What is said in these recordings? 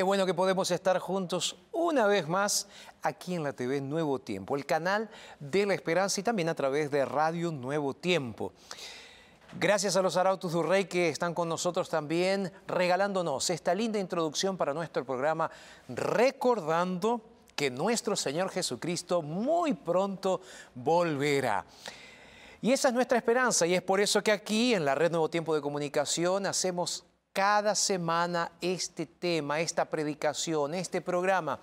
Qué bueno que podemos estar juntos una vez más aquí en la TV Nuevo Tiempo, el canal de la esperanza y también a través de Radio Nuevo Tiempo. Gracias a los Arautos du Rey que están con nosotros también regalándonos esta linda introducción para nuestro programa, recordando que nuestro Señor Jesucristo muy pronto volverá. Y esa es nuestra esperanza y es por eso que aquí en la Red Nuevo Tiempo de Comunicación hacemos cada semana este tema, esta predicación, este programa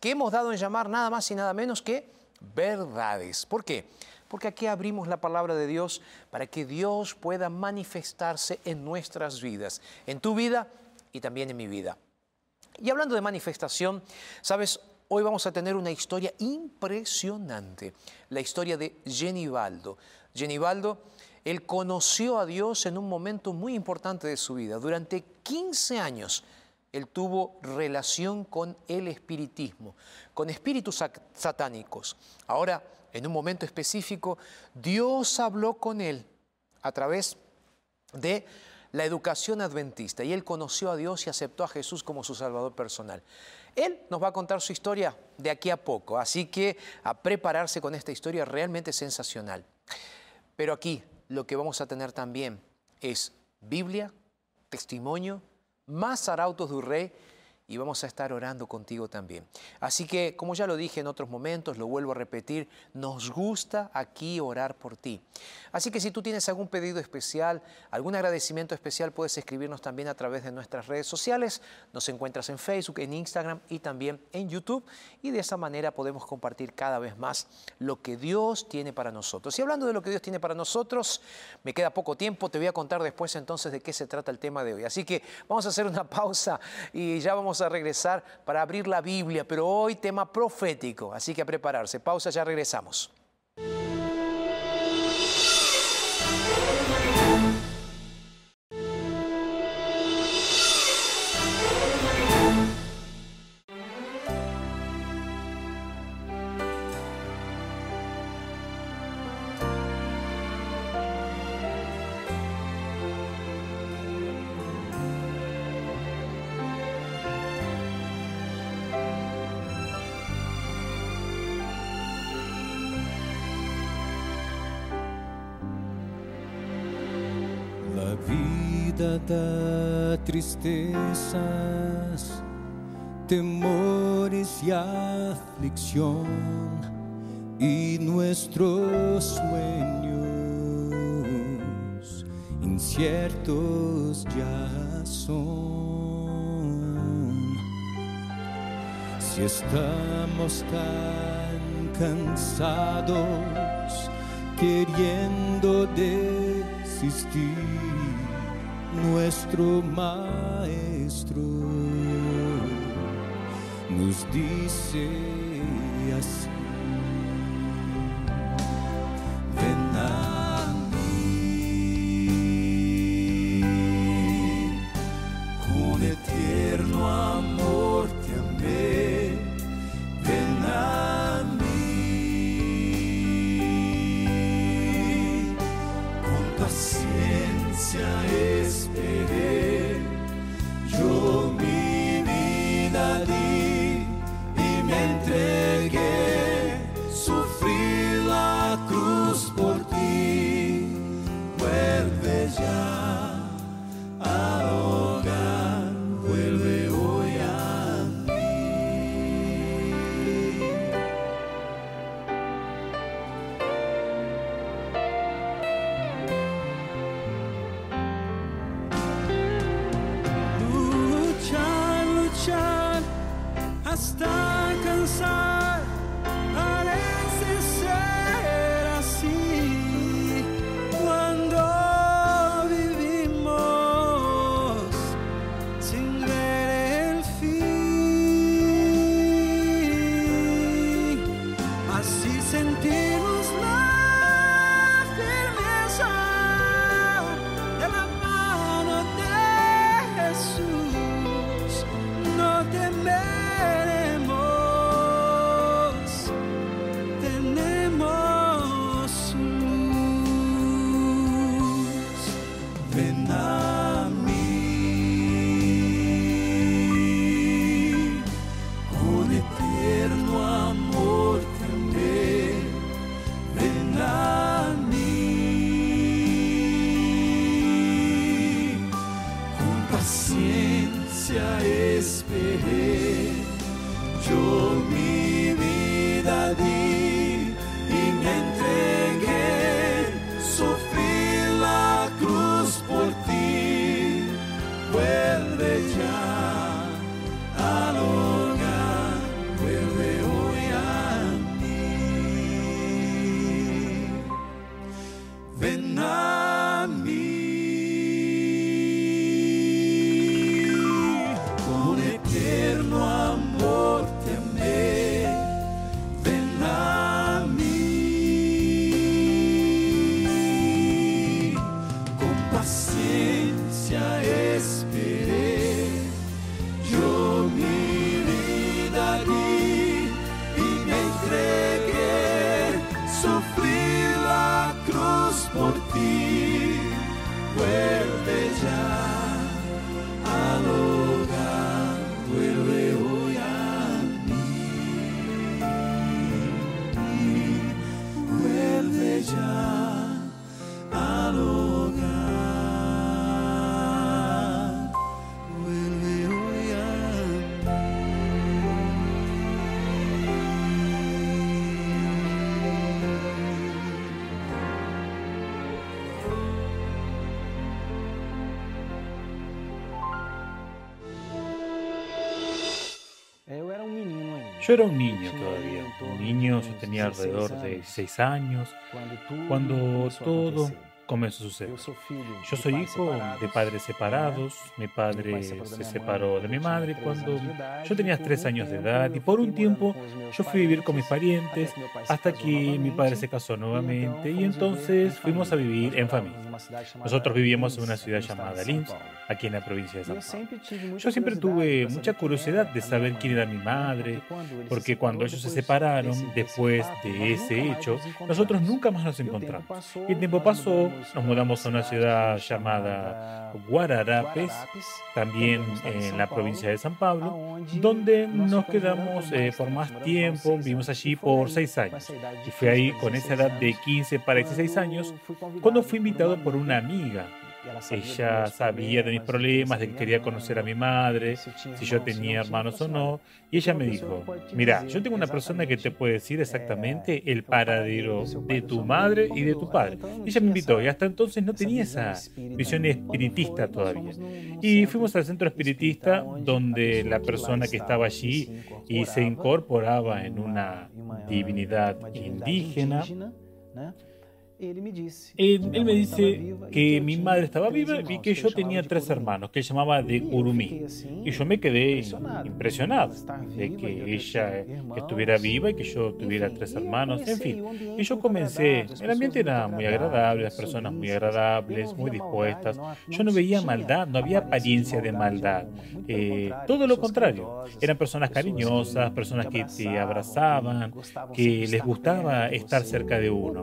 que hemos dado en llamar nada más y nada menos que verdades. ¿Por qué? Porque aquí abrimos la palabra de Dios para que Dios pueda manifestarse en nuestras vidas, en tu vida y también en mi vida. Y hablando de manifestación, sabes, hoy vamos a tener una historia impresionante, la historia de Genibaldo. Genibaldo, él conoció a Dios en un momento muy importante de su vida. Durante 15 años, él tuvo relación con el espiritismo, con espíritus satánicos. Ahora, en un momento específico, Dios habló con él a través de la educación adventista y él conoció a Dios y aceptó a Jesús como su Salvador personal. Él nos va a contar su historia de aquí a poco, así que a prepararse con esta historia realmente sensacional. Pero aquí lo que vamos a tener también es Biblia, testimonio, más arautos du rey y vamos a estar orando contigo también. Así que, como ya lo dije en otros momentos, lo vuelvo a repetir, nos gusta aquí orar por ti. Así que si tú tienes algún pedido especial, algún agradecimiento especial, puedes escribirnos también a través de nuestras redes sociales. Nos encuentras en Facebook, en Instagram y también en YouTube. Y de esa manera podemos compartir cada vez más lo que Dios tiene para nosotros. Y hablando de lo que Dios tiene para nosotros, me queda poco tiempo, te voy a contar después entonces de qué se trata el tema de hoy. Así que vamos a hacer una pausa y ya vamos a regresar para abrir la Biblia, pero hoy tema profético, así que a prepararse. Pausa, ya regresamos. Temores y aflicción y nuestros sueños inciertos ya son. Si estamos tan cansados, queriendo desistir, nuestro maestro nos dice así. Por ti. Yo era un niño todavía, un niño, yo tenía alrededor de 6 años, cuando todo comenzó a suceder. Yo soy hijo de padres separados, mi padre se separó de mi madre cuando yo tenía 3 años de edad y por un tiempo yo fui a vivir con mis parientes hasta que mi padre se casó nuevamente y entonces fuimos a vivir en familia. Nosotros vivíamos en una ciudad llamada Linz, aquí en la provincia de San Paulo. Yo siempre tuve mucha curiosidad de saber quién era mi madre, porque cuando ellos se separaron, después de ese hecho, nosotros nunca más nos encontramos. Y el tiempo pasó, nos mudamos a una ciudad llamada Guararapes, también en la provincia de San Pablo, donde nos quedamos eh, por más tiempo, vivimos allí por seis años. Y fui ahí con esa edad de 15 para 16 años, cuando fui invitado por una amiga Ella sabía de mis problemas, de que quería conocer a mi madre, si yo tenía hermanos o no. Y ella me dijo, mira, yo tengo una persona que te puede decir exactamente el paradero de tu madre y de tu padre. Y ella me invitó y hasta entonces no tenía esa visión espiritista todavía. Y fuimos al centro espiritista donde la persona que estaba allí y se incorporaba en una divinidad indígena él me dice que mi madre estaba viva y que yo tenía tres hermanos, que llamaba de Urumí. Y yo me quedé impresionado de que ella estuviera viva y que yo tuviera tres hermanos, en fin. Y yo comencé, el ambiente era muy agradable, las personas muy agradables, muy dispuestas. Yo no veía maldad, no había apariencia de maldad. Eh, todo lo contrario, eran personas cariñosas, personas que te abrazaban, que les gustaba estar cerca de uno.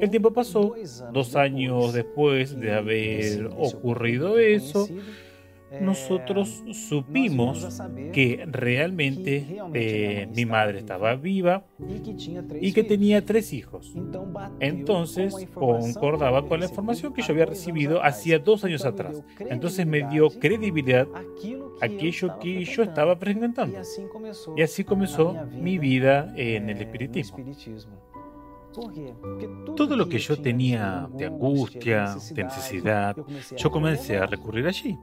El tiempo pasó, dos años después de haber ocurrido eso, nosotros supimos que realmente eh, mi madre estaba viva y que tenía tres hijos. Entonces concordaba con la información que yo había recibido hacía dos años atrás. Entonces me dio credibilidad aquello que yo estaba presentando. Y así comenzó mi vida en el espiritismo. Todo lo que yo tenía de angustia, de necesidad, yo comencé a recurrir allí.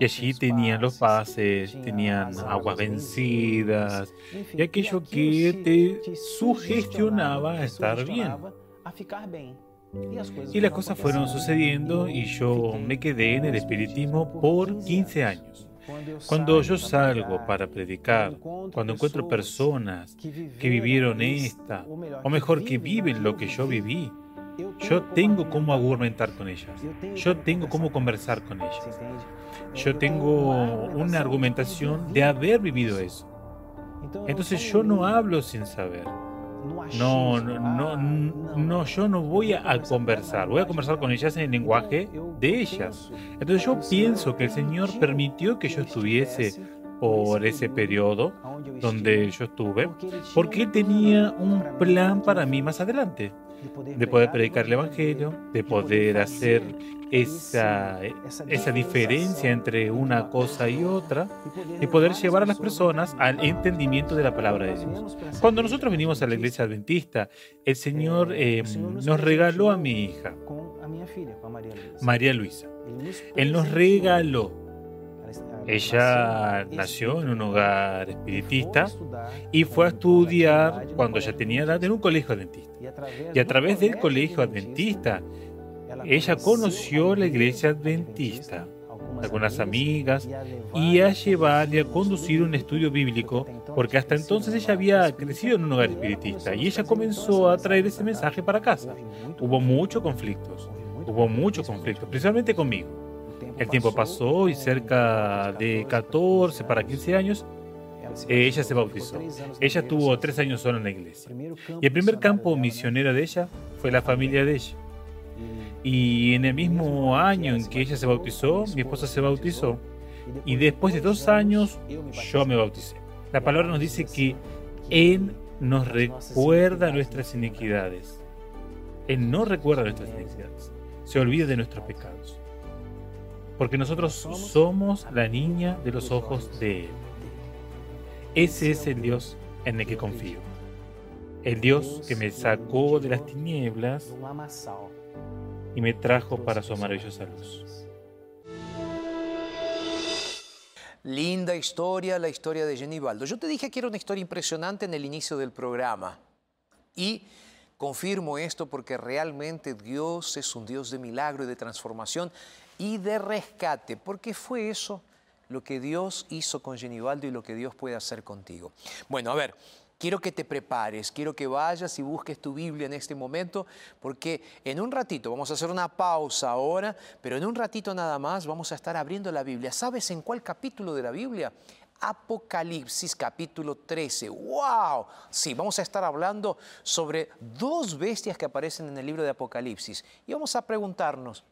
Y allí tenían los pases, tenían aguas vencidas y aquello que te sugestionaba a estar bien. Y las cosas fueron sucediendo y yo me quedé en el espiritismo por 15 años. Cuando yo salgo para predicar, cuando encuentro personas que vivieron esta, o mejor que viven lo que yo viví, yo tengo cómo argumentar con ellas. Yo tengo cómo conversar con ellas. Yo tengo una argumentación de haber vivido eso. Entonces yo no hablo sin saber. No, no, no, no, yo no voy a conversar, voy a conversar con ellas en el lenguaje de ellas. Entonces yo pienso que el Señor permitió que yo estuviese por ese periodo donde yo estuve, porque Él tenía un plan para mí más adelante de poder predicar el Evangelio, de poder hacer esa, esa diferencia entre una cosa y otra, y poder llevar a las personas al entendimiento de la palabra de Dios. Cuando nosotros venimos a la iglesia adventista, el Señor eh, nos regaló a mi hija, María Luisa. Él nos regaló ella nació en un hogar espiritista y fue a estudiar cuando ya tenía edad en un colegio adventista. Y a través del colegio adventista, ella conoció la iglesia adventista, algunas amigas, y a llevar y a conducir un estudio bíblico, porque hasta entonces ella había crecido en un hogar espiritista y ella comenzó a traer ese mensaje para casa. Hubo muchos conflictos, hubo muchos conflictos, principalmente conmigo. El tiempo pasó y cerca de 14 para 15 años ella se bautizó. Ella tuvo tres años solo en la iglesia. Y el primer campo misionero de ella fue la familia de ella. Y en el mismo año en que ella se bautizó, mi esposa se bautizó. Y después de dos años, yo me bauticé. La palabra nos dice que Él nos recuerda nuestras iniquidades. Él no recuerda nuestras iniquidades. Se olvida de nuestros pecados porque nosotros somos la niña de los ojos de Él. Ese es el Dios en el que confío. El Dios que me sacó de las tinieblas y me trajo para su maravillosa luz. Linda historia, la historia de Jenny Baldo. Yo te dije que era una historia impresionante en el inicio del programa. Y confirmo esto porque realmente Dios es un Dios de milagro y de transformación y de rescate, porque fue eso lo que Dios hizo con Genibaldo y lo que Dios puede hacer contigo. Bueno, a ver, quiero que te prepares, quiero que vayas y busques tu Biblia en este momento, porque en un ratito, vamos a hacer una pausa ahora, pero en un ratito nada más vamos a estar abriendo la Biblia. ¿Sabes en cuál capítulo de la Biblia? Apocalipsis capítulo 13. ¡Wow! Sí, vamos a estar hablando sobre dos bestias que aparecen en el libro de Apocalipsis. Y vamos a preguntarnos,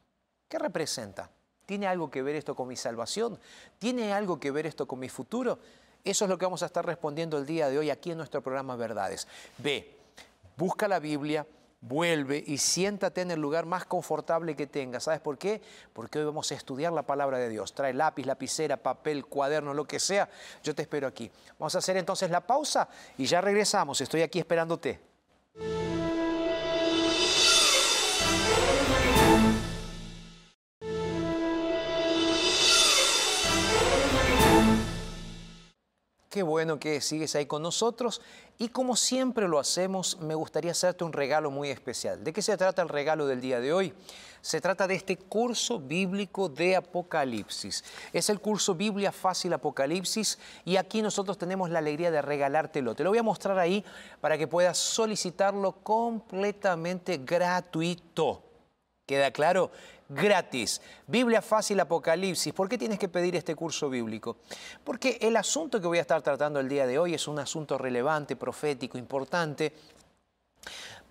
¿Qué representa? ¿Tiene algo que ver esto con mi salvación? ¿Tiene algo que ver esto con mi futuro? Eso es lo que vamos a estar respondiendo el día de hoy aquí en nuestro programa Verdades. Ve, busca la Biblia, vuelve y siéntate en el lugar más confortable que tengas. ¿Sabes por qué? Porque hoy vamos a estudiar la palabra de Dios. Trae lápiz, lapicera, papel, cuaderno, lo que sea. Yo te espero aquí. Vamos a hacer entonces la pausa y ya regresamos. Estoy aquí esperándote. Qué bueno que sigues ahí con nosotros y como siempre lo hacemos, me gustaría hacerte un regalo muy especial. ¿De qué se trata el regalo del día de hoy? Se trata de este curso bíblico de Apocalipsis. Es el curso Biblia Fácil Apocalipsis y aquí nosotros tenemos la alegría de regalártelo. Te lo voy a mostrar ahí para que puedas solicitarlo completamente gratuito. ¿Queda claro? Gratis. Biblia fácil Apocalipsis. ¿Por qué tienes que pedir este curso bíblico? Porque el asunto que voy a estar tratando el día de hoy es un asunto relevante, profético, importante,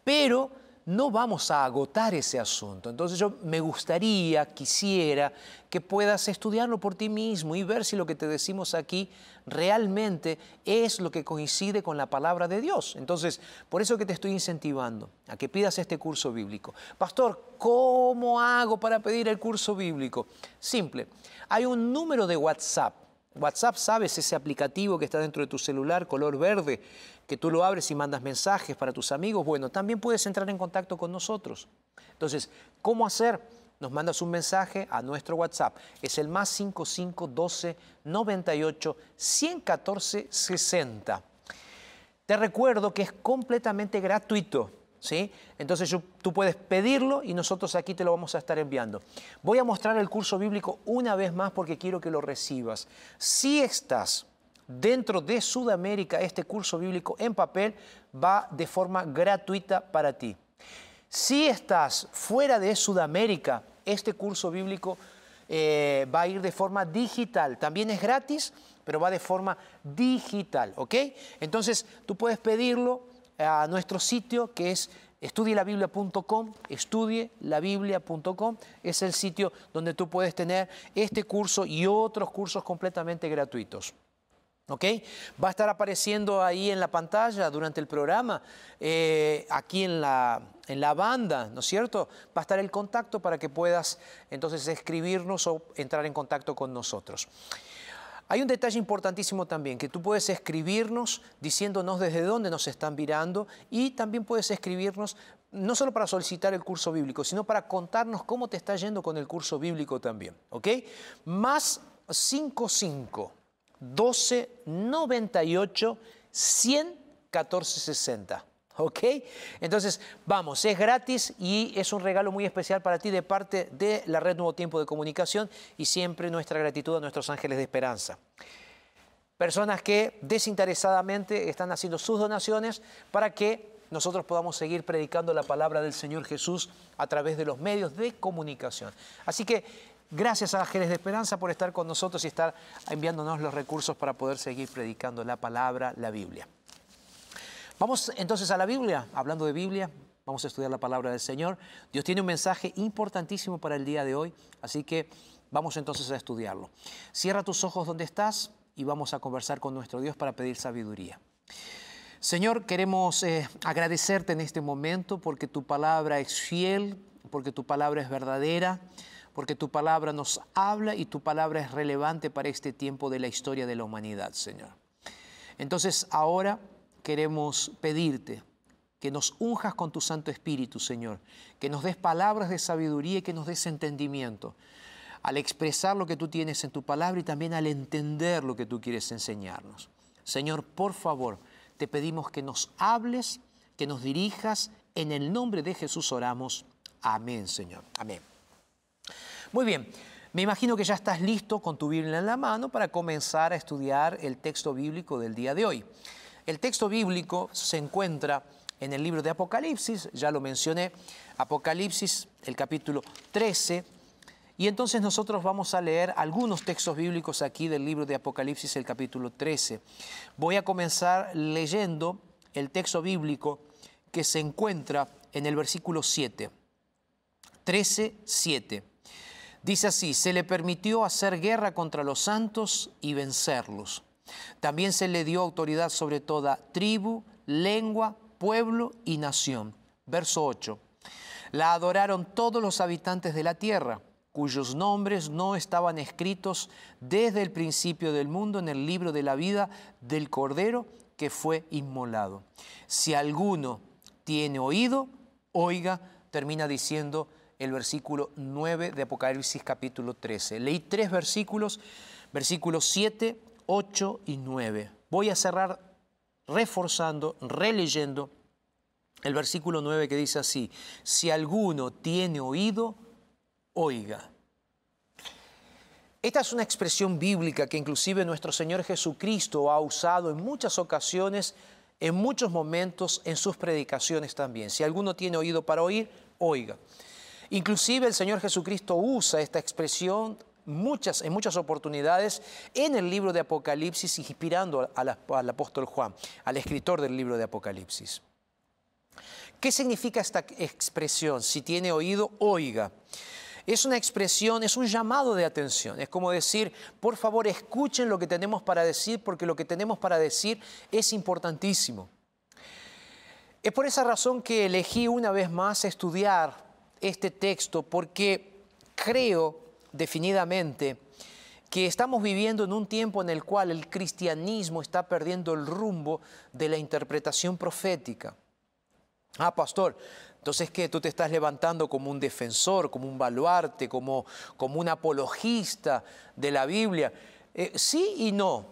pero no vamos a agotar ese asunto. Entonces yo me gustaría, quisiera que puedas estudiarlo por ti mismo y ver si lo que te decimos aquí realmente es lo que coincide con la palabra de Dios. Entonces, por eso que te estoy incentivando a que pidas este curso bíblico. Pastor, ¿cómo hago para pedir el curso bíblico? Simple, hay un número de WhatsApp. WhatsApp, sabes, ese aplicativo que está dentro de tu celular, color verde, que tú lo abres y mandas mensajes para tus amigos, bueno, también puedes entrar en contacto con nosotros. Entonces, ¿cómo hacer? Nos mandas un mensaje a nuestro WhatsApp. Es el más 5512 98 114 60. Te recuerdo que es completamente gratuito. Entonces tú puedes pedirlo y nosotros aquí te lo vamos a estar enviando. Voy a mostrar el curso bíblico una vez más porque quiero que lo recibas. Si estás dentro de Sudamérica, este curso bíblico en papel va de forma gratuita para ti. Si estás fuera de Sudamérica, este curso bíblico eh, va a ir de forma digital. También es gratis, pero va de forma digital, ¿ok? Entonces tú puedes pedirlo a nuestro sitio que es estudielabiblia.com, estudielabiblia.com es el sitio donde tú puedes tener este curso y otros cursos completamente gratuitos. ¿Ok? Va a estar apareciendo ahí en la pantalla durante el programa, eh, aquí en la, en la banda, ¿no es cierto? Va a estar el contacto para que puedas entonces escribirnos o entrar en contacto con nosotros. Hay un detalle importantísimo también, que tú puedes escribirnos diciéndonos desde dónde nos están mirando y también puedes escribirnos no solo para solicitar el curso bíblico, sino para contarnos cómo te está yendo con el curso bíblico también, ¿ok? Más 55 12 98 100 14 60. ¿Ok? Entonces, vamos, es gratis y es un regalo muy especial para ti de parte de la Red Nuevo Tiempo de Comunicación y siempre nuestra gratitud a nuestros ángeles de esperanza. Personas que desinteresadamente están haciendo sus donaciones para que nosotros podamos seguir predicando la palabra del Señor Jesús a través de los medios de comunicación. Así que Gracias a Ángeles de Esperanza por estar con nosotros y estar enviándonos los recursos para poder seguir predicando la palabra, la Biblia. Vamos entonces a la Biblia, hablando de Biblia, vamos a estudiar la palabra del Señor. Dios tiene un mensaje importantísimo para el día de hoy, así que vamos entonces a estudiarlo. Cierra tus ojos donde estás y vamos a conversar con nuestro Dios para pedir sabiduría. Señor, queremos eh, agradecerte en este momento porque tu palabra es fiel, porque tu palabra es verdadera porque tu palabra nos habla y tu palabra es relevante para este tiempo de la historia de la humanidad, Señor. Entonces ahora queremos pedirte que nos unjas con tu Santo Espíritu, Señor, que nos des palabras de sabiduría y que nos des entendimiento al expresar lo que tú tienes en tu palabra y también al entender lo que tú quieres enseñarnos. Señor, por favor, te pedimos que nos hables, que nos dirijas. En el nombre de Jesús oramos. Amén, Señor. Amén. Muy bien, me imagino que ya estás listo con tu Biblia en la mano para comenzar a estudiar el texto bíblico del día de hoy. El texto bíblico se encuentra en el libro de Apocalipsis, ya lo mencioné, Apocalipsis, el capítulo 13, y entonces nosotros vamos a leer algunos textos bíblicos aquí del libro de Apocalipsis, el capítulo 13. Voy a comenzar leyendo el texto bíblico que se encuentra en el versículo 7. 13, 7. Dice así, se le permitió hacer guerra contra los santos y vencerlos. También se le dio autoridad sobre toda tribu, lengua, pueblo y nación. Verso 8. La adoraron todos los habitantes de la tierra, cuyos nombres no estaban escritos desde el principio del mundo en el libro de la vida del Cordero que fue inmolado. Si alguno tiene oído, oiga, termina diciendo el versículo 9 de Apocalipsis capítulo 13. Leí tres versículos, versículos 7, 8 y 9. Voy a cerrar reforzando, releyendo el versículo 9 que dice así, si alguno tiene oído, oiga. Esta es una expresión bíblica que inclusive nuestro Señor Jesucristo ha usado en muchas ocasiones, en muchos momentos, en sus predicaciones también. Si alguno tiene oído para oír, oiga. Inclusive el Señor Jesucristo usa esta expresión muchas, en muchas oportunidades en el libro de Apocalipsis, inspirando al apóstol Juan, al escritor del libro de Apocalipsis. ¿Qué significa esta expresión? Si tiene oído, oiga. Es una expresión, es un llamado de atención. Es como decir, por favor, escuchen lo que tenemos para decir, porque lo que tenemos para decir es importantísimo. Es por esa razón que elegí una vez más estudiar este texto, porque creo definidamente que estamos viviendo en un tiempo en el cual el cristianismo está perdiendo el rumbo de la interpretación profética. Ah, pastor, entonces que tú te estás levantando como un defensor, como un baluarte, como, como un apologista de la Biblia. Eh, sí y no.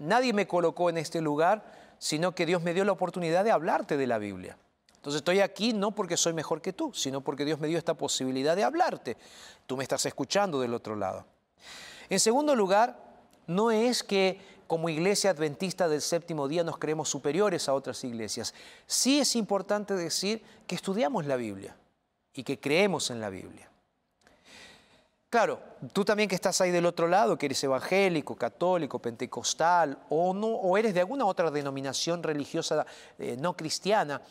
Nadie me colocó en este lugar, sino que Dios me dio la oportunidad de hablarte de la Biblia. Entonces estoy aquí no porque soy mejor que tú, sino porque Dios me dio esta posibilidad de hablarte. Tú me estás escuchando del otro lado. En segundo lugar, no es que como iglesia adventista del séptimo día nos creemos superiores a otras iglesias. Sí es importante decir que estudiamos la Biblia y que creemos en la Biblia. Claro, tú también que estás ahí del otro lado, que eres evangélico, católico, pentecostal o, no, o eres de alguna otra denominación religiosa eh, no cristiana,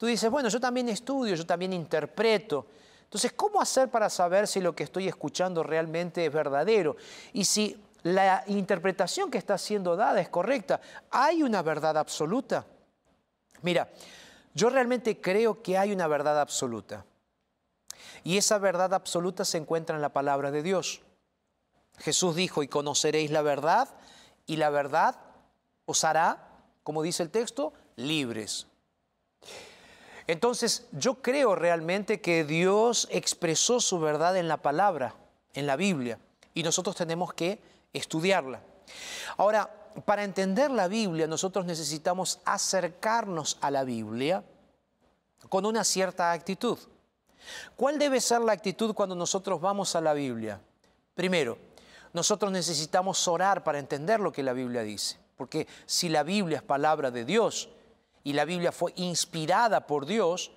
tú dices, bueno, yo también estudio, yo también interpreto. Entonces, ¿cómo hacer para saber si lo que estoy escuchando realmente es verdadero? Y si la interpretación que está siendo dada es correcta. ¿Hay una verdad absoluta? Mira, yo realmente creo que hay una verdad absoluta. Y esa verdad absoluta se encuentra en la palabra de Dios. Jesús dijo, y conoceréis la verdad, y la verdad os hará, como dice el texto, libres. Entonces, yo creo realmente que Dios expresó su verdad en la palabra, en la Biblia, y nosotros tenemos que estudiarla. Ahora, para entender la Biblia, nosotros necesitamos acercarnos a la Biblia con una cierta actitud. ¿Cuál debe ser la actitud cuando nosotros vamos a la Biblia? Primero, nosotros necesitamos orar para entender lo que la Biblia dice, porque si la Biblia es palabra de Dios y la Biblia fue inspirada por Dios,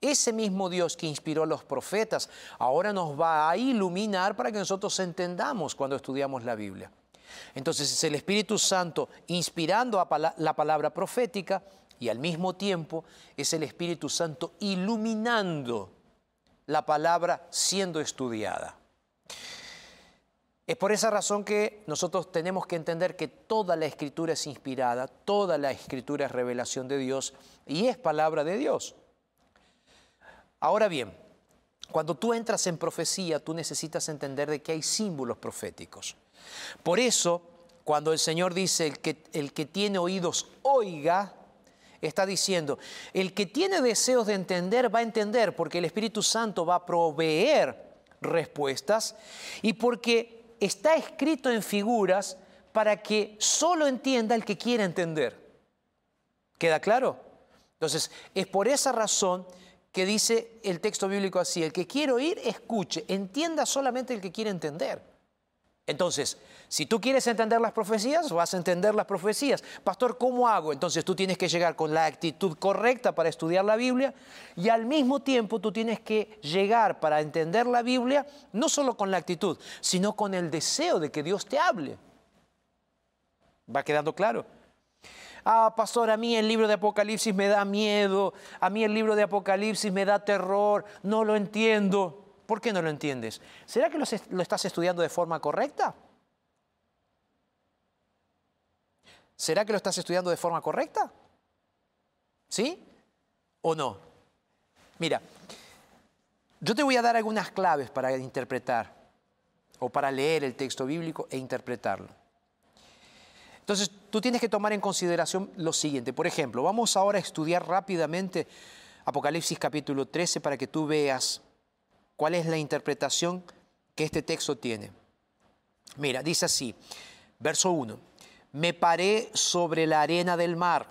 ese mismo Dios que inspiró a los profetas ahora nos va a iluminar para que nosotros entendamos cuando estudiamos la Biblia. Entonces es el Espíritu Santo inspirando a la palabra profética y al mismo tiempo es el Espíritu Santo iluminando la palabra siendo estudiada. Es por esa razón que nosotros tenemos que entender que toda la escritura es inspirada, toda la escritura es revelación de Dios y es palabra de Dios. Ahora bien, cuando tú entras en profecía, tú necesitas entender de que hay símbolos proféticos. Por eso, cuando el Señor dice el que, el que tiene oídos, oiga, está diciendo, el que tiene deseos de entender va a entender porque el Espíritu Santo va a proveer respuestas y porque está escrito en figuras para que solo entienda el que quiere entender. ¿Queda claro? Entonces, es por esa razón que dice el texto bíblico así, el que quiere oír, escuche, entienda solamente el que quiere entender. Entonces, si tú quieres entender las profecías, vas a entender las profecías. Pastor, ¿cómo hago? Entonces tú tienes que llegar con la actitud correcta para estudiar la Biblia y al mismo tiempo tú tienes que llegar para entender la Biblia no solo con la actitud, sino con el deseo de que Dios te hable. ¿Va quedando claro? ah, pastor, a mí el libro de Apocalipsis me da miedo, a mí el libro de Apocalipsis me da terror, no lo entiendo. ¿Por qué no lo entiendes? ¿Será que lo, estás estudiando de forma correcta? ¿Será que lo estás estudiando de forma correcta? ¿Sí o no? Mira, yo te voy a dar algunas claves para interpretar o para leer el texto bíblico e interpretarlo. Entonces, tú tienes que tomar en consideración lo siguiente. Por ejemplo, vamos ahora a estudiar rápidamente Apocalipsis capítulo 13 para que tú veas cuál es la interpretación que este texto tiene. Mira, dice así, verso 1, me paré sobre la arena del mar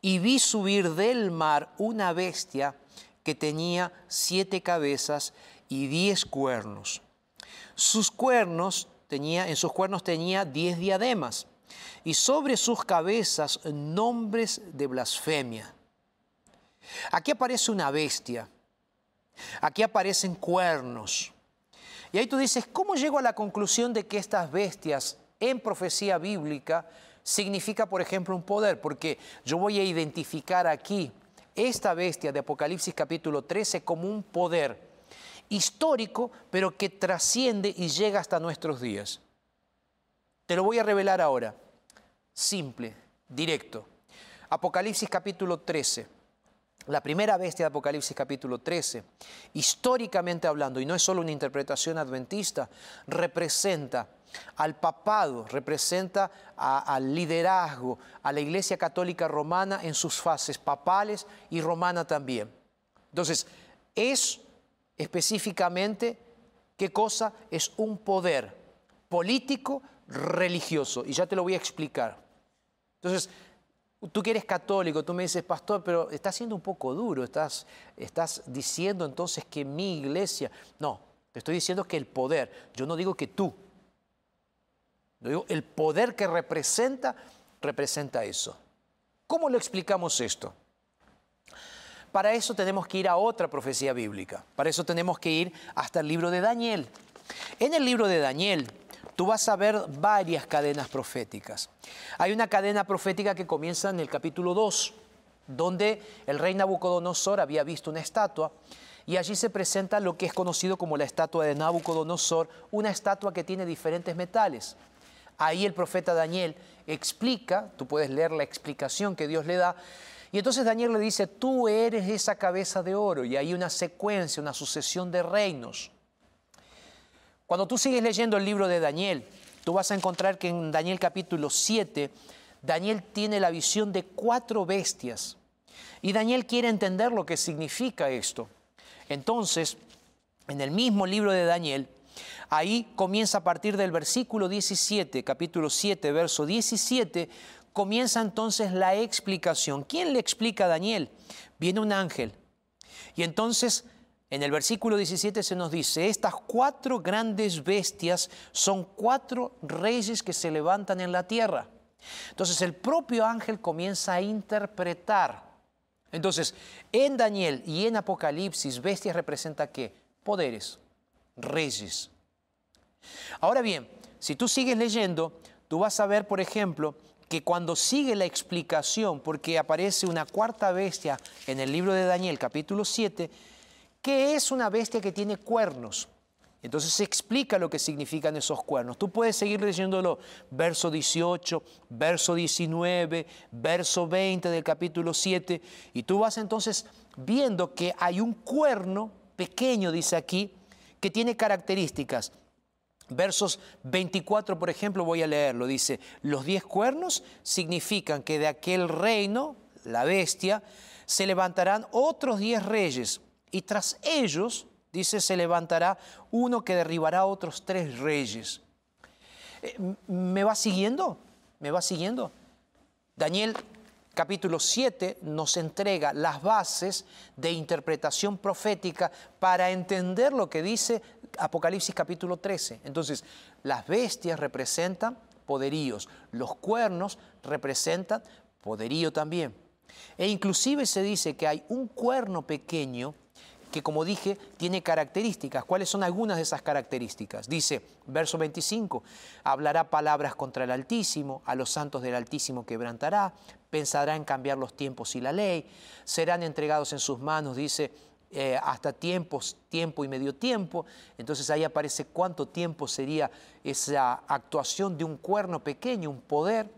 y vi subir del mar una bestia que tenía siete cabezas y diez cuernos. Sus cuernos tenía, en sus cuernos tenía diez diademas y sobre sus cabezas nombres de blasfemia. Aquí aparece una bestia, aquí aparecen cuernos. Y ahí tú dices, ¿cómo llego a la conclusión de que estas bestias en profecía bíblica significa, por ejemplo, un poder? Porque yo voy a identificar aquí esta bestia de Apocalipsis capítulo 13 como un poder histórico, pero que trasciende y llega hasta nuestros días. Te lo voy a revelar ahora simple, directo. Apocalipsis capítulo 13. La primera bestia de Apocalipsis capítulo 13, históricamente hablando, y no es solo una interpretación adventista, representa al papado, representa al liderazgo, a la Iglesia Católica Romana en sus fases papales y romana también. Entonces, es específicamente, ¿qué cosa? Es un poder político religioso, y ya te lo voy a explicar. Entonces, tú que eres católico, tú me dices, pastor, pero está siendo un poco duro, estás, estás diciendo entonces que mi iglesia... No, te estoy diciendo que el poder, yo no digo que tú, yo digo el poder que representa, representa eso. ¿Cómo lo explicamos esto? Para eso tenemos que ir a otra profecía bíblica, para eso tenemos que ir hasta el libro de Daniel. En el libro de Daniel, tú vas a ver varias cadenas proféticas. Hay una cadena profética que comienza en el capítulo 2, donde el rey Nabucodonosor había visto una estatua y allí se presenta lo que es conocido como la estatua de Nabucodonosor, una estatua que tiene diferentes metales. Ahí el profeta Daniel explica, tú puedes leer la explicación que Dios le da, y entonces Daniel le dice, tú eres esa cabeza de oro, y hay una secuencia, una sucesión de reinos. Cuando tú sigues leyendo el libro de Daniel, tú vas a encontrar que en Daniel capítulo 7, Daniel tiene la visión de cuatro bestias. Y Daniel quiere entender lo que significa esto. Entonces, en el mismo libro de Daniel, ahí comienza a partir del versículo 17, capítulo 7, verso 17, comienza entonces la explicación. ¿Quién le explica a Daniel? Viene un ángel. Y entonces en el versículo 17 se nos dice, estas cuatro grandes bestias son cuatro reyes que se levantan en la tierra. Entonces el propio ángel comienza a interpretar. Entonces, en Daniel y en Apocalipsis, bestias representa qué? Poderes, reyes. Ahora bien, si tú sigues leyendo, tú vas a ver, por ejemplo, que cuando sigue la explicación, porque aparece una cuarta bestia en el libro de Daniel, capítulo 7, ¿Qué es una bestia que tiene cuernos? Entonces se explica lo que significan esos cuernos. Tú puedes seguir leyéndolo, verso 18, verso 19, verso 20 del capítulo 7, y tú vas entonces viendo que hay un cuerno pequeño, dice aquí, que tiene características. Versos 24, por ejemplo, voy a leerlo. Dice, los diez cuernos significan que de aquel reino, la bestia, se levantarán otros diez reyes y tras ellos, dice, se levantará uno que derribará a otros tres reyes. Eh, ¿Me va siguiendo? ¿Me va siguiendo? Daniel capítulo 7 nos entrega las bases de interpretación profética para entender lo que dice Apocalipsis capítulo 13. Entonces, las bestias representan poderíos, los cuernos representan poderío también. E inclusive se dice que hay un cuerno pequeño que como dije tiene características. ¿Cuáles son algunas de esas características? Dice, verso 25, hablará palabras contra el Altísimo, a los santos del Altísimo quebrantará, pensará en cambiar los tiempos y la ley, serán entregados en sus manos, dice, eh, hasta tiempos, tiempo y medio tiempo. Entonces ahí aparece cuánto tiempo sería esa actuación de un cuerno pequeño, un poder.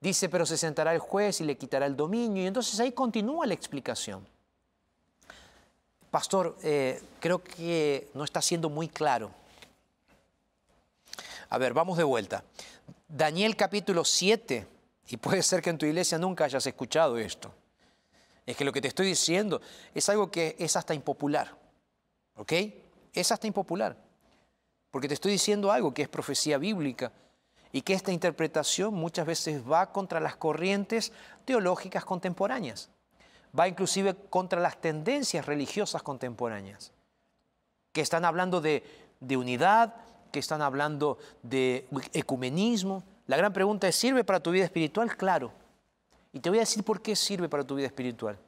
Dice, pero se sentará el juez y le quitará el dominio. Y entonces ahí continúa la explicación. Pastor, eh, creo que no está siendo muy claro. A ver, vamos de vuelta. Daniel capítulo 7, y puede ser que en tu iglesia nunca hayas escuchado esto. Es que lo que te estoy diciendo es algo que es hasta impopular. ¿Ok? Es hasta impopular. Porque te estoy diciendo algo que es profecía bíblica y que esta interpretación muchas veces va contra las corrientes teológicas contemporáneas. Va inclusive contra las tendencias religiosas contemporáneas, que están hablando de, de unidad, que están hablando de ecumenismo. La gran pregunta es, ¿sirve para tu vida espiritual? Claro. Y te voy a decir por qué sirve para tu vida espiritual.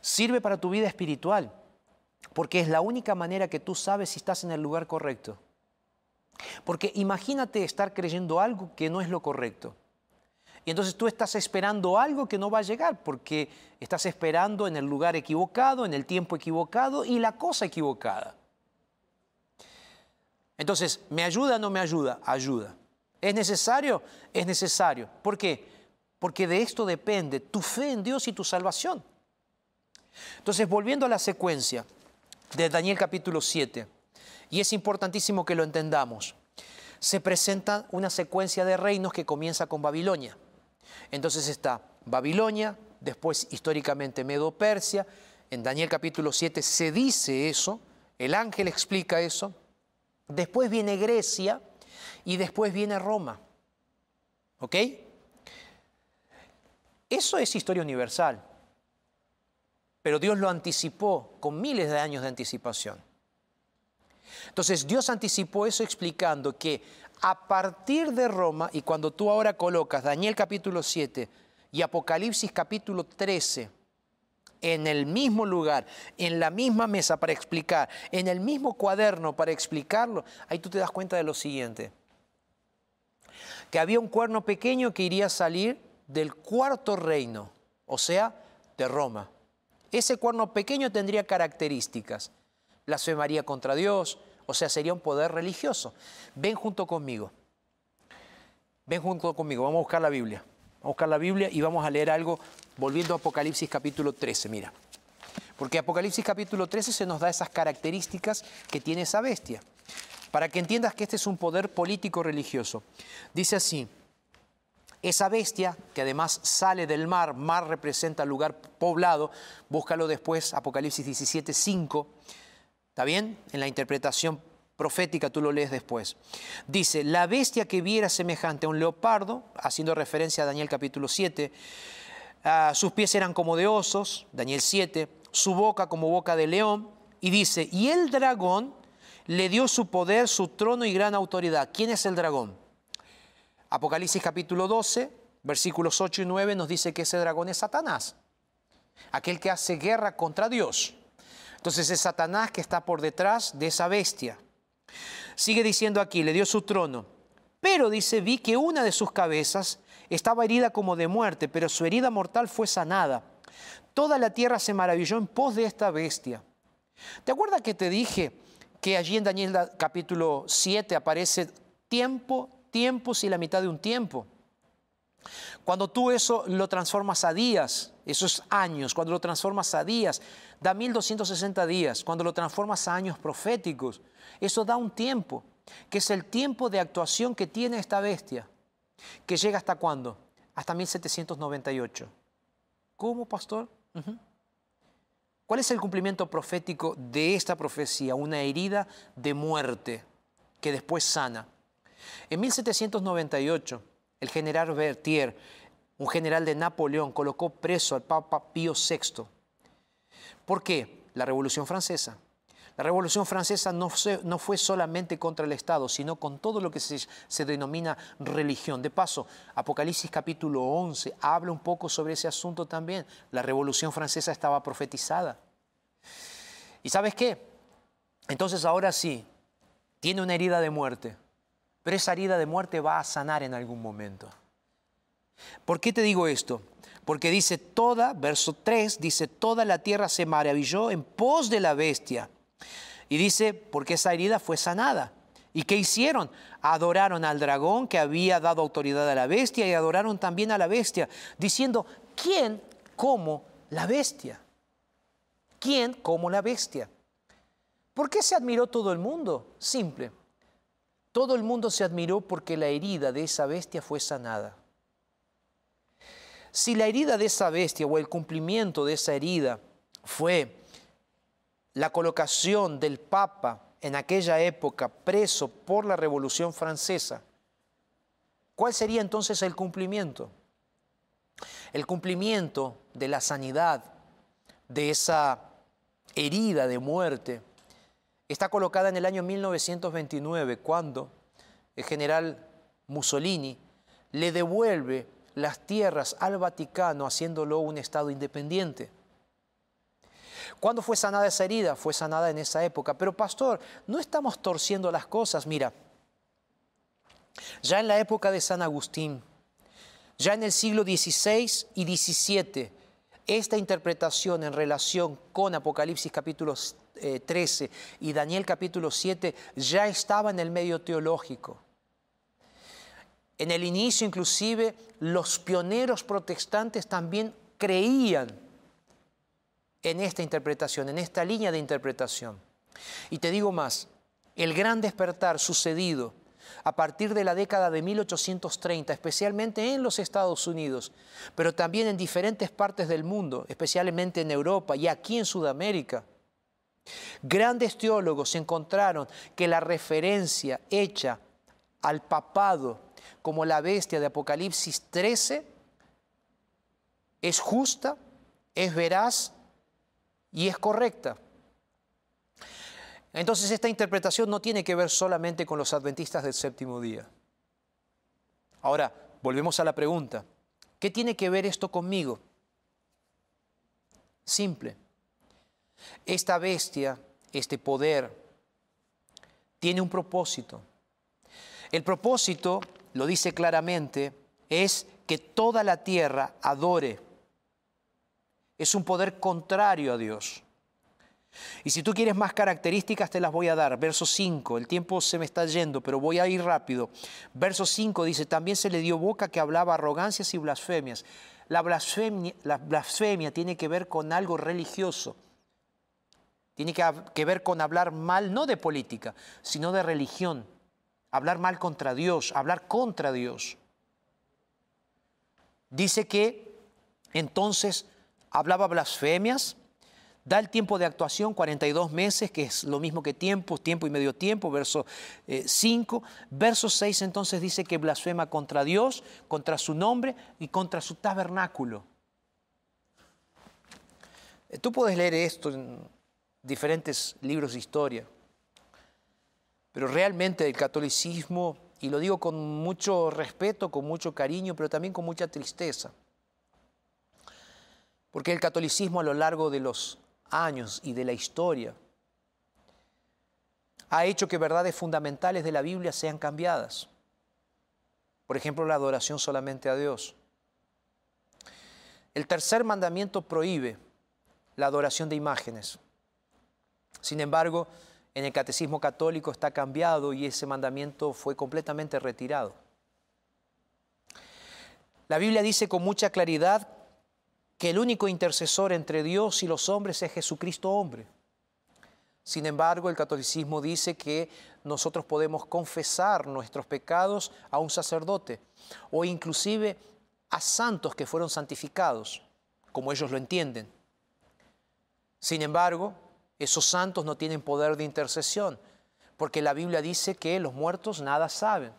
Sirve para tu vida espiritual porque es la única manera que tú sabes si estás en el lugar correcto. Porque imagínate estar creyendo algo que no es lo correcto. Y entonces tú estás esperando algo que no va a llegar porque estás esperando en el lugar equivocado, en el tiempo equivocado y la cosa equivocada. Entonces, ¿me ayuda o no me ayuda? Ayuda. ¿Es necesario? Es necesario. ¿Por qué? Porque de esto depende tu fe en Dios y tu salvación. Entonces, volviendo a la secuencia de Daniel capítulo 7, y es importantísimo que lo entendamos, se presenta una secuencia de reinos que comienza con Babilonia. Entonces está Babilonia, después históricamente Medo-Persia, en Daniel capítulo 7 se dice eso, el ángel explica eso, después viene Grecia y después viene Roma. ¿Ok? Eso es historia universal, pero Dios lo anticipó con miles de años de anticipación. Entonces Dios anticipó eso explicando que a partir de Roma, y cuando tú ahora colocas Daniel capítulo 7 y Apocalipsis capítulo 13 en el mismo lugar, en la misma mesa para explicar, en el mismo cuaderno para explicarlo, ahí tú te das cuenta de lo siguiente, que había un cuerno pequeño que iría a salir del cuarto reino, o sea, de Roma. Ese cuerno pequeño tendría características, blasfemaría contra Dios, o sea, sería un poder religioso. Ven junto conmigo. Ven junto conmigo, vamos a buscar la Biblia. Vamos a buscar la Biblia y vamos a leer algo volviendo a Apocalipsis capítulo 13, mira. Porque Apocalipsis capítulo 13 se nos da esas características que tiene esa bestia. Para que entiendas que este es un poder político religioso. Dice así, esa bestia, que además sale del mar, mar representa lugar poblado, búscalo después, Apocalipsis 17, 5, ¿Está bien? En la interpretación profética tú lo lees después. Dice, la bestia que viera semejante a un leopardo, haciendo referencia a Daniel capítulo 7, ah, sus pies eran como de osos, Daniel 7, su boca como boca de león, y dice, y el dragón le dio su poder, su trono y gran autoridad. ¿Quién es el dragón? Apocalipsis capítulo 12, versículos 8 y 9 nos dice que ese dragón es Satanás, aquel que hace guerra contra Dios. Entonces es Satanás que está por detrás de esa bestia. Sigue diciendo aquí, le dio su trono. Pero dice, vi que una de sus cabezas estaba herida como de muerte, pero su herida mortal fue sanada. Toda la tierra se maravilló en pos de esta bestia. ¿Te acuerdas que te dije que allí en Daniel capítulo 7 aparece tiempo, tiempos y la mitad de un tiempo? Cuando tú eso lo transformas a días, esos años, cuando lo transformas a días, da 1260 días. Cuando lo transformas a años proféticos, eso da un tiempo, que es el tiempo de actuación que tiene esta bestia, que llega hasta cuándo? Hasta 1798. ¿Cómo, pastor? ¿Cuál es el cumplimiento profético de esta profecía? Una herida de muerte que después sana. En 1798, el general Berthier, un general de Napoleón, colocó preso al Papa Pío VI. ¿Por qué? La Revolución Francesa. La Revolución Francesa no, fue solamente contra el Estado, sino con todo lo que se, se, denomina religión. De paso, Apocalipsis capítulo 11 habla un poco sobre ese asunto también. La Revolución Francesa estaba profetizada. ¿Y sabes qué? Entonces ahora sí, tiene una herida de muerte pero esa herida de muerte va a sanar en algún momento. ¿Por qué te digo esto? Porque dice toda, verso 3, dice toda la tierra se maravilló en pos de la bestia. Y dice, porque esa herida fue sanada. ¿Y qué hicieron? Adoraron al dragón que había dado autoridad a la bestia y adoraron también a la bestia, diciendo, ¿quién como la bestia? ¿Quién como la bestia? ¿Por qué se admiró todo el mundo? Simple. Todo el mundo se admiró porque la herida de esa bestia fue sanada. Si la herida de esa bestia o el cumplimiento de esa herida fue la colocación del Papa en aquella época preso por la Revolución Francesa, ¿cuál sería entonces el cumplimiento? El cumplimiento de la sanidad de esa herida de muerte está colocada en el año 1929, cuando el general Mussolini le devuelve las tierras al Vaticano haciéndolo un Estado independiente. ¿Cuándo fue sanada esa herida? Fue sanada en esa época. Pero pastor, no estamos torciendo las cosas. Mira, ya en la época de San Agustín, ya en el siglo XVI y XVII, esta interpretación en relación con Apocalipsis capítulo 13 eh, y Daniel capítulo 7 ya estaba en el medio teológico. En el inicio inclusive los pioneros protestantes también creían en esta interpretación, en esta línea de interpretación. Y te digo más, el gran despertar sucedido a partir de la década de 1830, especialmente en los Estados Unidos, pero también en diferentes partes del mundo, especialmente en Europa y aquí en Sudamérica. Grandes teólogos encontraron que la referencia hecha al papado como la bestia de Apocalipsis 13 es justa, es veraz y es correcta. Entonces esta interpretación no tiene que ver solamente con los adventistas del séptimo día. Ahora, volvemos a la pregunta, ¿qué tiene que ver esto conmigo? Simple. Esta bestia, este poder, tiene un propósito. El propósito, lo dice claramente, es que toda la tierra adore es un poder contrario a Dios. Y si tú quieres más características, te las voy a dar. Verso 5, el tiempo se me está yendo, pero voy a ir rápido. Verso 5 dice, también se le dio boca que hablaba arrogancias y blasfemias. La blasfemia, la blasfemia tiene que ver con algo religioso. Tiene que ver con hablar mal, no de política, sino de religión. Hablar mal contra Dios, hablar contra Dios. Dice que entonces hablaba blasfemias, da el tiempo de actuación 42 meses, que es lo mismo que tiempo, tiempo y medio tiempo, verso 5. Eh, verso 6 entonces dice que blasfema contra Dios, contra su nombre y contra su tabernáculo. Eh, tú puedes leer esto en diferentes libros de historia, pero realmente el catolicismo, y lo digo con mucho respeto, con mucho cariño, pero también con mucha tristeza, porque el catolicismo a lo largo de los años y de la historia ha hecho que verdades fundamentales de la Biblia sean cambiadas. Por ejemplo, la adoración solamente a Dios. El tercer mandamiento prohíbe la adoración de imágenes. Sin embargo, en el catecismo católico está cambiado y ese mandamiento fue completamente retirado. La Biblia dice con mucha claridad que el único intercesor entre Dios y los hombres es Jesucristo hombre. Sin embargo, el catolicismo dice que nosotros podemos confesar nuestros pecados a un sacerdote o inclusive a santos que fueron santificados, como ellos lo entienden. Sin embargo, esos santos no tienen poder de intercesión, porque la Biblia dice que los muertos nada saben.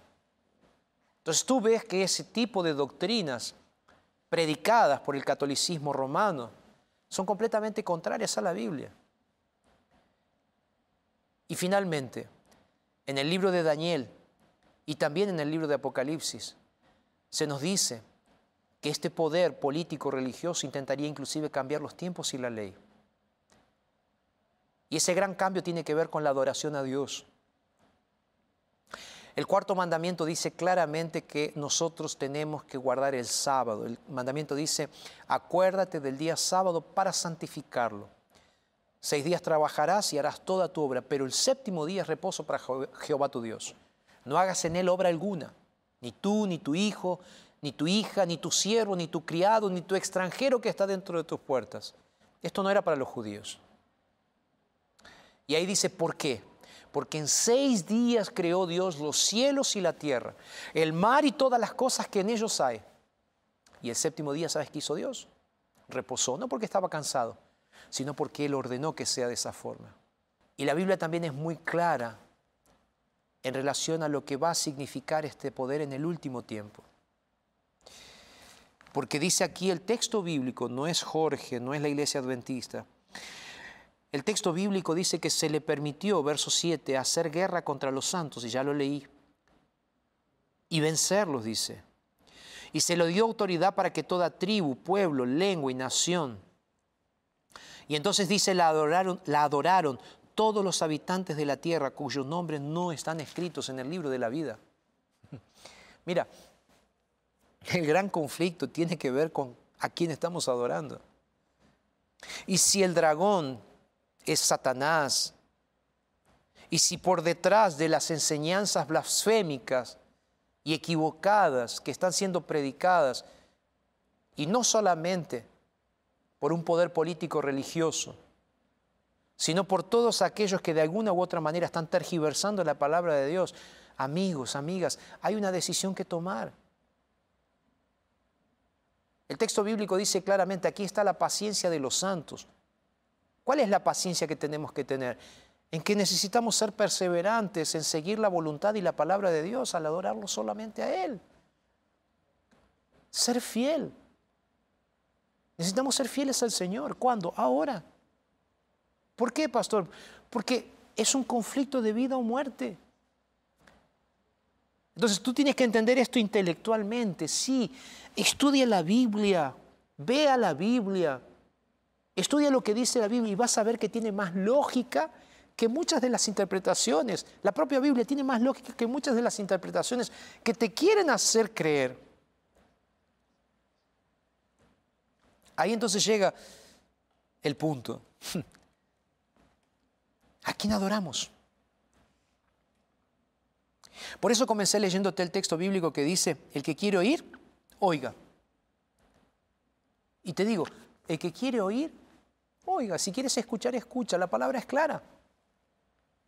Entonces tú ves que ese tipo de doctrinas predicadas por el catolicismo romano son completamente contrarias a la Biblia. Y finalmente, en el libro de Daniel y también en el libro de Apocalipsis, se nos dice que este poder político religioso intentaría inclusive cambiar los tiempos y la ley. Y ese gran cambio tiene que ver con la adoración a Dios. El cuarto mandamiento dice claramente que nosotros tenemos que guardar el sábado. El mandamiento dice, acuérdate del día sábado para santificarlo. Seis días trabajarás y harás toda tu obra, pero el séptimo día es reposo para Jehová tu Dios. No hagas en él obra alguna, ni tú, ni tu hijo, ni tu hija, ni tu siervo, ni tu criado, ni tu extranjero que está dentro de tus puertas. Esto no era para los judíos, Y ahí dice, ¿por qué? Porque en seis días creó Dios los cielos y la tierra, el mar y todas las cosas que en ellos hay. Y el séptimo día, ¿sabes qué hizo Dios? Reposó, no porque estaba cansado, sino porque Él ordenó que sea de esa forma. Y la Biblia también es muy clara en relación a lo que va a significar este poder en el último tiempo. Porque dice aquí el texto bíblico, no es Jorge, no es la iglesia adventista. El texto bíblico dice que se le permitió, verso 7, hacer guerra contra los santos, y ya lo leí, y vencerlos, dice. Y se le dio autoridad para que toda tribu, pueblo, lengua y nación. Y entonces dice, la adoraron, la adoraron todos los habitantes de la tierra cuyos nombres no están escritos en el libro de la vida. Mira, el gran conflicto tiene que ver con a quién estamos adorando. Y si el dragón es Satanás, y si por detrás de las enseñanzas blasfémicas y equivocadas que están siendo predicadas, y no solamente por un poder político religioso, sino por todos aquellos que de alguna u otra manera están tergiversando la palabra de Dios, amigos, amigas, hay una decisión que tomar. El texto bíblico dice claramente, aquí está la paciencia de los santos. ¿Cuál es la paciencia que tenemos que tener? En que necesitamos ser perseverantes en seguir la voluntad y la palabra de Dios al adorarlo solamente a Él. Ser fiel. Necesitamos ser fieles al Señor. ¿Cuándo? Ahora. ¿Por qué, pastor? Porque es un conflicto de vida o muerte. Entonces tú tienes que entender esto intelectualmente, sí. Estudia la Biblia, vea la Biblia, estudia lo que dice la Biblia y vas a ver que tiene más lógica que muchas de las interpretaciones. La propia Biblia tiene más lógica que muchas de las interpretaciones que te quieren hacer creer. Ahí entonces llega el punto. ¿A quién adoramos? Por eso comencé leyéndote el texto bíblico que dice, el que quiere oír, oiga. Y te digo, el que quiere oír, oiga. Si quieres escuchar, escucha. La palabra es clara.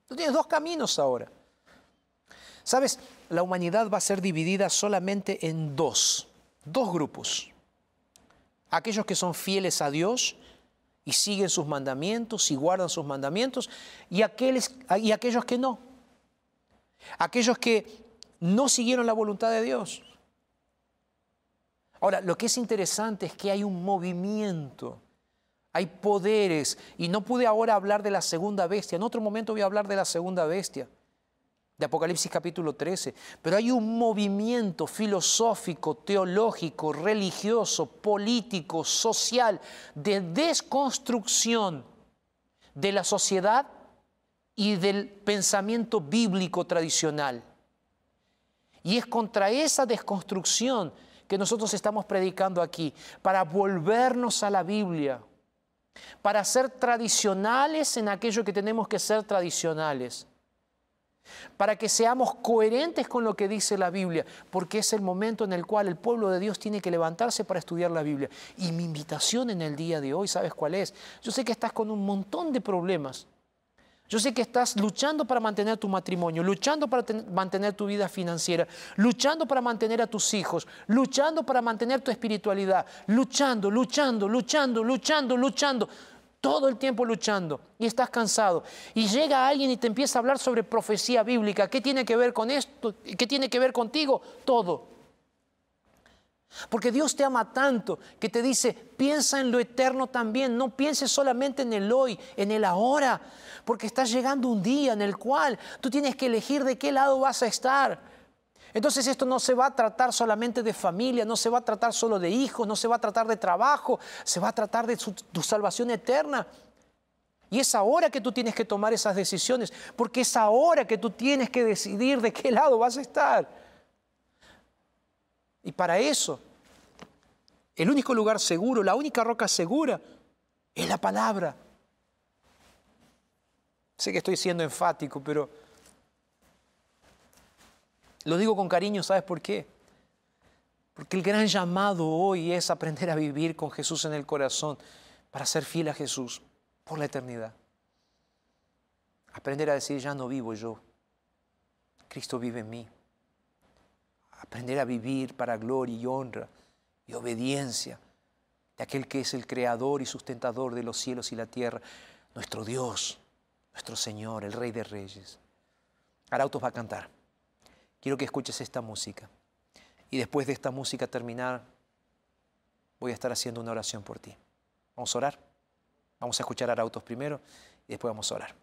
Tú tienes dos caminos ahora. Sabes, la humanidad va a ser dividida solamente en dos, dos grupos. Aquellos que son fieles a Dios y siguen sus mandamientos y guardan sus mandamientos, y, aquellos, y aquellos que no aquellos que no siguieron la voluntad de Dios. Ahora, lo que es interesante es que hay un movimiento, hay poderes, y no pude ahora hablar de la segunda bestia, en otro momento voy a hablar de la segunda bestia, de Apocalipsis capítulo 13, pero hay un movimiento filosófico, teológico, religioso, político, social, de desconstrucción de la sociedad y del pensamiento bíblico tradicional. Y es contra esa desconstrucción que nosotros estamos predicando aquí, para volvernos a la Biblia, para ser tradicionales en aquello que tenemos que ser tradicionales, para que seamos coherentes con lo que dice la Biblia, porque es el momento en el cual el pueblo de Dios tiene que levantarse para estudiar la Biblia. Y mi invitación en el día de hoy, ¿sabes cuál es? Yo sé que estás con un montón de problemas, yo sé que estás luchando para mantener tu matrimonio, luchando para mantener tu vida financiera, luchando para mantener a tus hijos, luchando para mantener tu espiritualidad, luchando, luchando, luchando, luchando, luchando, todo el tiempo luchando y estás cansado. Y llega alguien y te empieza a hablar sobre profecía bíblica. ¿Qué tiene que ver con esto? ¿Qué tiene que ver contigo? Todo. Porque Dios te ama tanto que te dice, piensa en lo eterno también, no pienses solamente en el hoy, en el ahora porque está llegando un día en el cual tú tienes que elegir de qué lado vas a estar. Entonces esto no se va a tratar solamente de familia, no se va a tratar solo de hijos, no se va a tratar de trabajo, se va a tratar de tu salvación eterna. Y es ahora que tú tienes que tomar esas decisiones, porque es ahora que tú tienes que decidir de qué lado vas a estar. Y para eso, el único lugar seguro, la única roca segura, es la palabra. Sé que estoy siendo enfático, pero lo digo con cariño, ¿sabes por qué? Porque el gran llamado hoy es aprender a vivir con Jesús en el corazón para ser fiel a Jesús por la eternidad. Aprender a decir, ya no vivo yo, Cristo vive en mí aprender a vivir para gloria y honra y obediencia de aquel que es el creador y sustentador de los cielos y la tierra, nuestro Dios, nuestro Señor, el Rey de Reyes. Arautos va a cantar. Quiero que escuches esta música. Y después de esta música terminar, voy a estar haciendo una oración por ti. Vamos a orar. Vamos a escuchar a Arautos primero y después vamos a orar.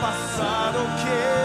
Passado o que?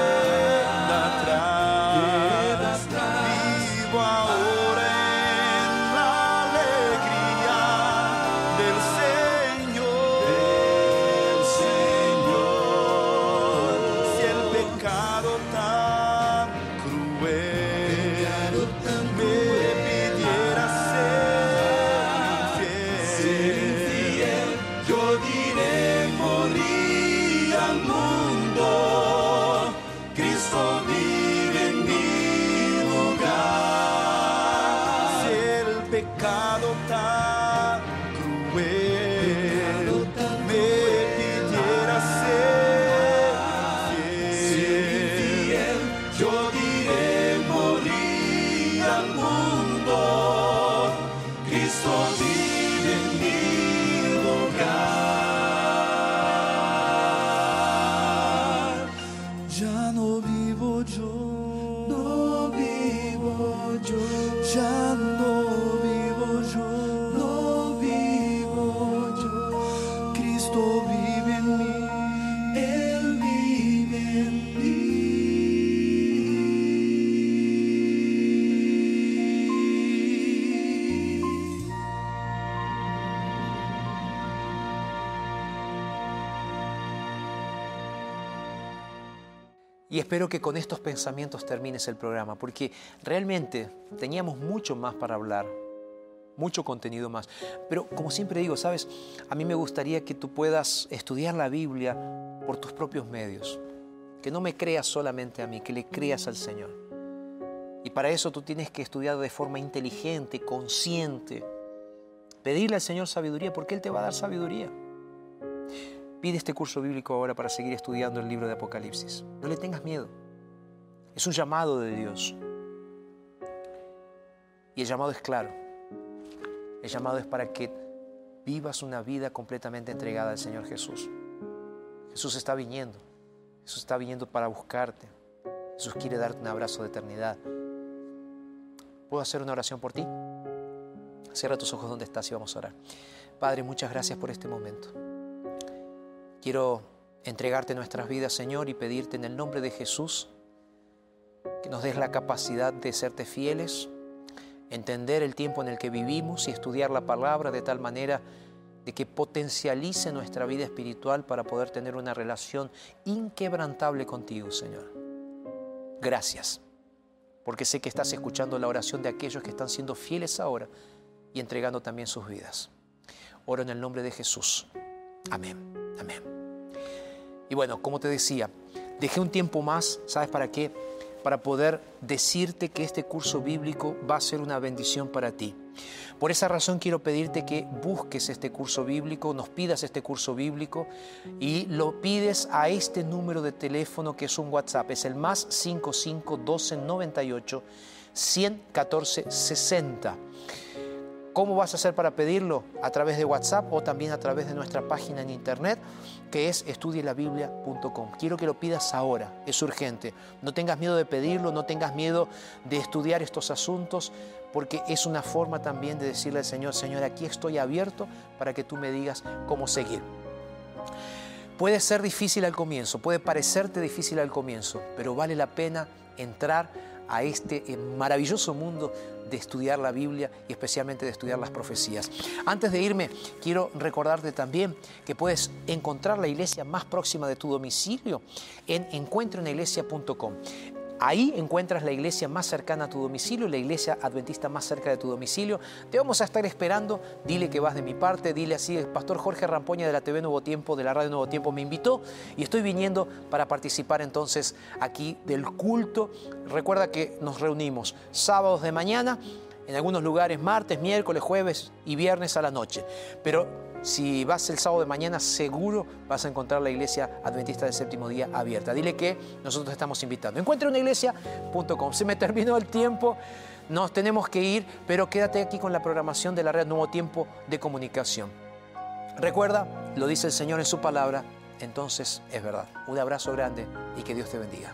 Espero que con estos pensamientos termines el programa, porque realmente teníamos mucho más para hablar, mucho contenido más. Pero como siempre digo, sabes, a mí me gustaría que tú puedas estudiar la Biblia por tus propios medios, que no me creas solamente a mí, que le creas al Señor. Y para eso tú tienes que estudiar de forma inteligente, consciente, pedirle al Señor sabiduría, porque Él te va a dar sabiduría. Pide este curso bíblico ahora para seguir estudiando el libro de Apocalipsis. No le tengas miedo. Es un llamado de Dios. Y el llamado es claro. El llamado es para que vivas una vida completamente entregada al Señor Jesús. Jesús está viniendo. Jesús está viniendo para buscarte. Jesús quiere darte un abrazo de eternidad. ¿Puedo hacer una oración por ti? Cierra tus ojos donde estás y vamos a orar. Padre, muchas gracias por este momento. Quiero entregarte nuestras vidas, Señor, y pedirte en el nombre de Jesús que nos des la capacidad de serte fieles, entender el tiempo en el que vivimos y estudiar la palabra de tal manera de que potencialice nuestra vida espiritual para poder tener una relación inquebrantable contigo, Señor. Gracias, porque sé que estás escuchando la oración de aquellos que están siendo fieles ahora y entregando también sus vidas. Oro en el nombre de Jesús. Amén. Amén. Y bueno, como te decía, dejé un tiempo más, ¿sabes para qué? Para poder decirte que este curso bíblico va a ser una bendición para ti. Por esa razón quiero pedirte que busques este curso bíblico, nos pidas este curso bíblico y lo pides a este número de teléfono que es un WhatsApp, es el más 55 12 98 114 60. ¿Cómo vas a hacer para pedirlo? A través de WhatsApp o también a través de nuestra página en internet que es estudielabiblia.com. Quiero que lo pidas ahora, es urgente. No tengas miedo de pedirlo, no tengas miedo de estudiar estos asuntos, porque es una forma también de decirle al Señor, Señor, aquí estoy abierto para que tú me digas cómo seguir. Puede ser difícil al comienzo, puede parecerte difícil al comienzo, pero vale la pena entrar a este eh, maravilloso mundo de estudiar la Biblia y especialmente de estudiar las profecías. Antes de irme, quiero recordarte también que puedes encontrar la iglesia más próxima de tu domicilio en encuentroeniglesia.com. Ahí encuentras la iglesia más cercana a tu domicilio, la iglesia adventista más cerca de tu domicilio. Te vamos a estar esperando. Dile que vas de mi parte. Dile así, el pastor Jorge Rampoña de la TV Nuevo Tiempo, de la Radio Nuevo Tiempo, me invitó y estoy viniendo para participar entonces aquí del culto. Recuerda que nos reunimos sábados de mañana, en algunos lugares martes, miércoles, jueves y viernes a la noche. Pero si vas el sábado de mañana, seguro vas a encontrar la iglesia adventista del séptimo día abierta. Dile que nosotros te estamos invitando. Encuentra una. Se me terminó el tiempo, nos tenemos que ir, pero quédate aquí con la programación de la red Nuevo Tiempo de Comunicación. Recuerda, lo dice el Señor en su palabra, entonces es verdad. Un abrazo grande y que Dios te bendiga.